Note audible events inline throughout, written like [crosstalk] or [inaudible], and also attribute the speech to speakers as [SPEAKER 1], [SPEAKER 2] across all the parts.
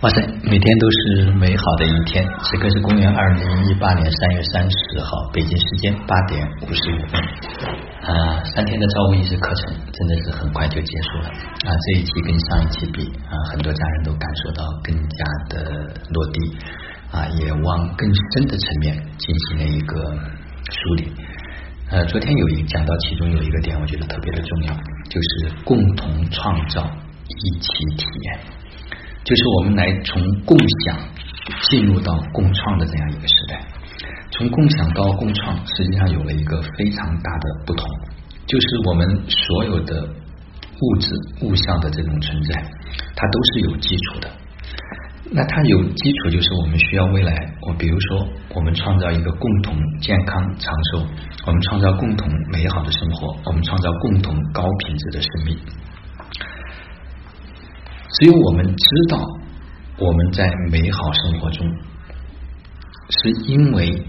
[SPEAKER 1] 哇塞，每天都是美好的一天。此刻是公元二零一八年三月三十号，北京时间八点五十五分。啊，三天的造物意识课程真的是很快就结束了。啊，这一期跟上一期比，啊，很多家人都感受到更加的落地，啊，也往更深的层面进行了一个梳理。呃，昨天有一讲到其中有一个点，我觉得特别的重要，就是共同创造，一起体验。就是我们来从共享进入到共创的这样一个时代，从共享到共创，实际上有了一个非常大的不同，就是我们所有的物质物象的这种存在，它都是有基础的。那它有基础，就是我们需要未来，我比如说，我们创造一个共同健康长寿，我们创造共同美好的生活，我们创造共同高品质的生命。只有我们知道，我们在美好生活中，是因为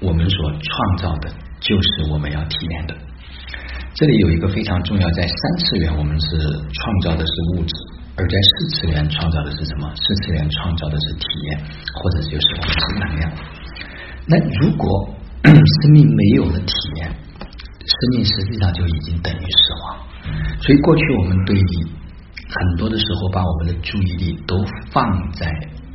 [SPEAKER 1] 我们所创造的，就是我们要体验的。这里有一个非常重要，在三次元我们是创造的是物质，而在四次元创造的是什么？四次元创造的是体验，或者就是我们的能量。那如果 [clears throat] 生命没有了体验，生命实际上就已经等于死亡。所以过去我们对于很多的时候，把我们的注意力都放在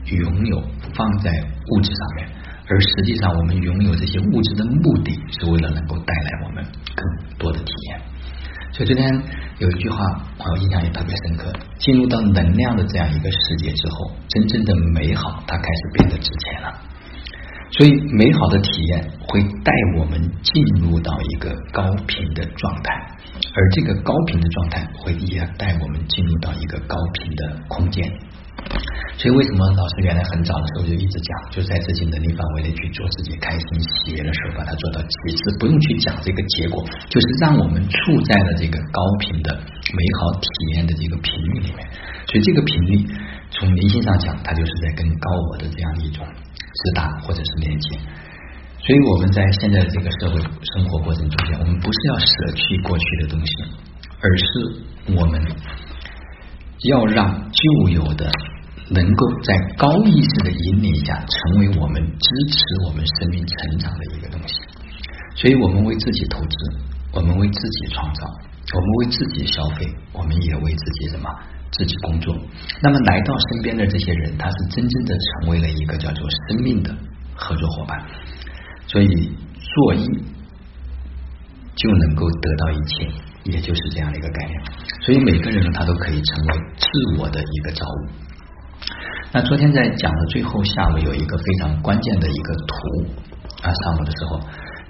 [SPEAKER 1] 拥有、放在物质上面，而实际上，我们拥有这些物质的目的是为了能够带来我们更多的体验。所以昨天有一句话，我印象也特别深刻：进入到能量的这样一个世界之后，真正的美好它开始变得值钱了。所以，美好的体验会带我们进入到一个高频的状态。而这个高频的状态会也带我们进入到一个高频的空间，所以为什么老师原来很早的时候就一直讲，就在自己能力范围内去做自己开心喜悦的事把它做到极致，不用去讲这个结果，就是让我们处在了这个高频的美好体验的这个频率里面。所以这个频率从灵性上讲，它就是在跟高我的这样一种直达或者是连接。所以我们在现在这个社会生活过程中间，我们不是要舍弃过去的东西，而是我们要让旧有的能够在高意识的引领下，成为我们支持我们生命成长的一个东西。所以我们为自己投资，我们为自己创造，我们为自己消费，我们也为自己什么自己工作。那么来到身边的这些人，他是真正的成为了一个叫做生命的合作伙伴。所以做一就能够得到一切，也就是这样的一个概念。所以每个人他都可以成为自我的一个造物。那昨天在讲的最后下午有一个非常关键的一个图啊，上午的时候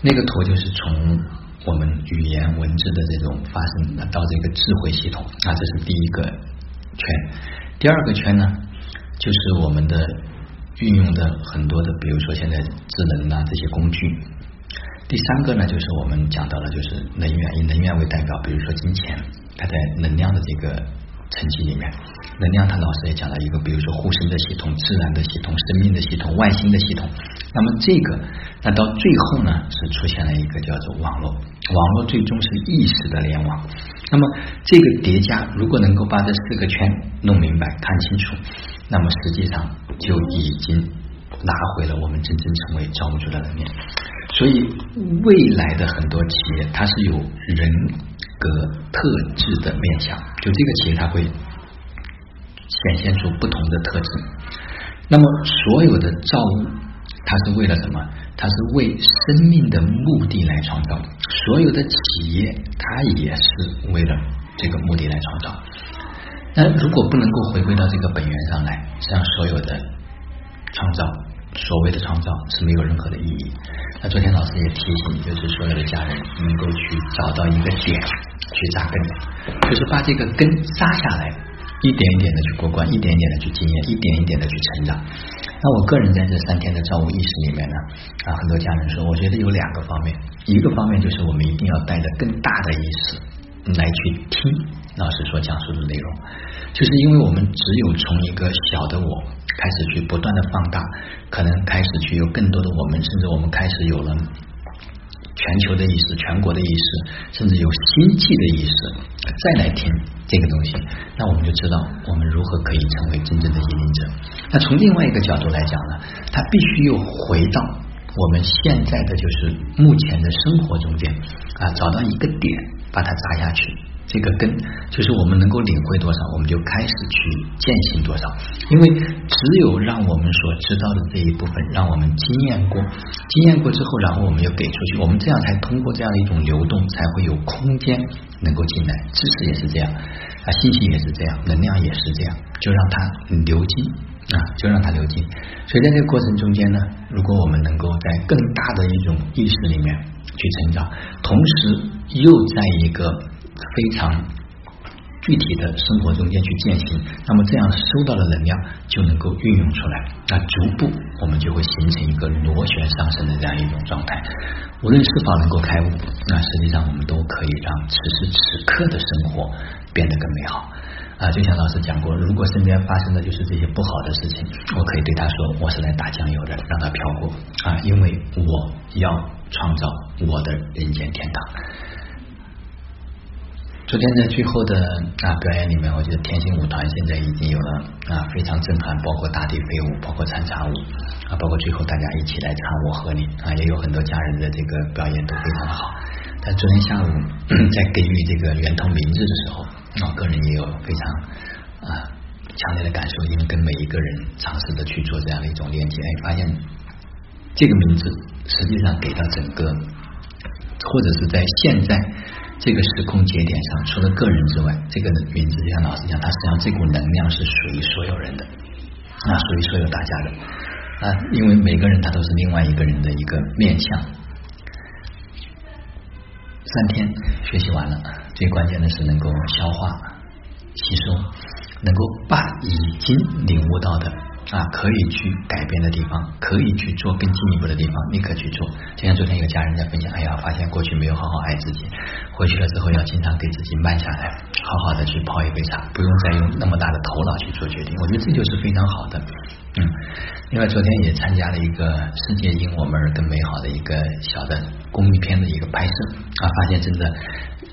[SPEAKER 1] 那个图就是从我们语言文字的这种发生到这个智慧系统啊，这是第一个圈。第二个圈呢，就是我们的。运用的很多的，比如说现在智能啊这些工具。第三个呢，就是我们讲到了，就是能源，以能源为代表，比如说金钱，它在能量的这个层级里面，能量它老师也讲了一个，比如说护身的系统、自然的系统、生命的系统、外星的系统。那么这个，那到最后呢，是出现了一个叫做网络，网络最终是意识的联网。那么这个叠加，如果能够把这四个圈弄明白、看清楚。那么实际上就已经拿回了我们真正成为造物主的能力。所以未来的很多企业，它是有人格特质的面相，就这个企业它会显现出不同的特质。那么所有的造物，它是为了什么？它是为生命的目的来创造。所有的企业，它也是为了这个目的来创造。那如果不能够回归到这个本源上来，实际上所有的创造，所谓的创造是没有任何的意义。那昨天老师也提醒，就是所有的家人能够去找到一个点去扎根，就是把这个根扎下来，一点一点的去过关，一点一点的去经验，一点一点的去成长。那我个人在这三天的造物意识里面呢，啊，很多家人说，我觉得有两个方面，一个方面就是我们一定要带着更大的意识。来去听老师所讲述的内容，就是因为我们只有从一个小的我开始去不断的放大，可能开始去有更多的我们，甚至我们开始有了全球的意识、全国的意识，甚至有星际的意识，再来听这个东西，那我们就知道我们如何可以成为真正的引领者。那从另外一个角度来讲呢，他必须又回到我们现在的就是目前的生活中间啊，找到一个点，把它扎下去。这个根就是我们能够领会多少，我们就开始去践行多少。因为只有让我们所知道的这一部分，让我们经验过，经验过之后，然后我们又给出去，我们这样才通过这样的一种流动，才会有空间能够进来。知识也是这样啊，信息也是这样，能量也是这样，就让它流进啊，就让它流进。所以在这个过程中间呢，如果我们能够在更大的一种意识里面去成长，同时又在一个。非常具体的生活中间去践行，那么这样收到的能量就能够运用出来，那逐步我们就会形成一个螺旋上升的这样一种状态。无论是否能够开悟，那实际上我们都可以让此时此刻的生活变得更美好。啊，就像老师讲过，如果身边发生的就是这些不好的事情，我可以对他说，我是来打酱油的，让他飘过啊，因为我要创造我的人间天堂。昨天在最后的啊表演里面，我觉得天星舞团现在已经有了啊非常震撼，包括大地飞舞，包括参茶舞啊，包括最后大家一起来唱我和你啊，也有很多家人的这个表演都非常的好。但昨天下午 [clears throat] 在给予这个圆通名字的时候，我个人也有非常啊强烈的感受，因为跟每一个人尝试的去做这样的一种链接，哎，发现这个名字实际上给到整个或者是在现在。这个时空节点上，除了个人之外，这个名字就像老师讲，它实际上这股能量是属于所有人的，那，属于所有大家的啊，因为每个人他都是另外一个人的一个面相。三天学习完了，最关键的是能够消化、吸收，能够把已经领悟到的。啊，可以去改变的地方，可以去做更进一步的地方，立刻去做。就像昨天有家人在分享，哎呀，发现过去没有好好爱自己，回去了之后要经常给自己慢下来，好好的去泡一杯茶，不用再用那么大的头脑去做决定。我觉得这就是非常好的。另外昨天也参加了一个世界因我们而更美好的一个小的公益片的一个拍摄啊，发现真的。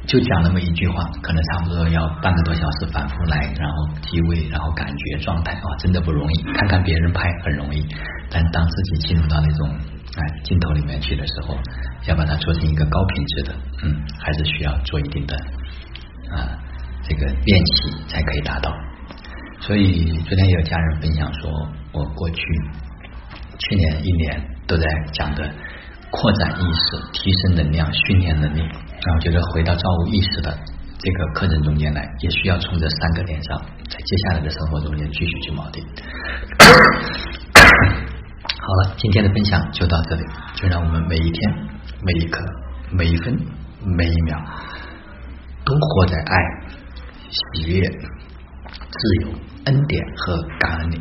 [SPEAKER 1] 就讲那么一句话，可能差不多要半个多小时反复来，然后机位，然后感觉状态啊，真的不容易。看看别人拍很容易，但当自己进入到那种哎镜头里面去的时候，要把它做成一个高品质的，嗯，还是需要做一定的啊这个练习才可以达到。所以昨天也有家人分享说，过去去年一年都在讲的扩展意识、提升能量、训练能力。然后觉得回到造物意识的这个课程中间来，也需要从这三个点上，在接下来的生活中间继续去锚定。[coughs] 好了，今天的分享就到这里，就让我们每一天、每一刻、每一分、每一秒，都活在爱、喜悦、自由、恩典和感恩里。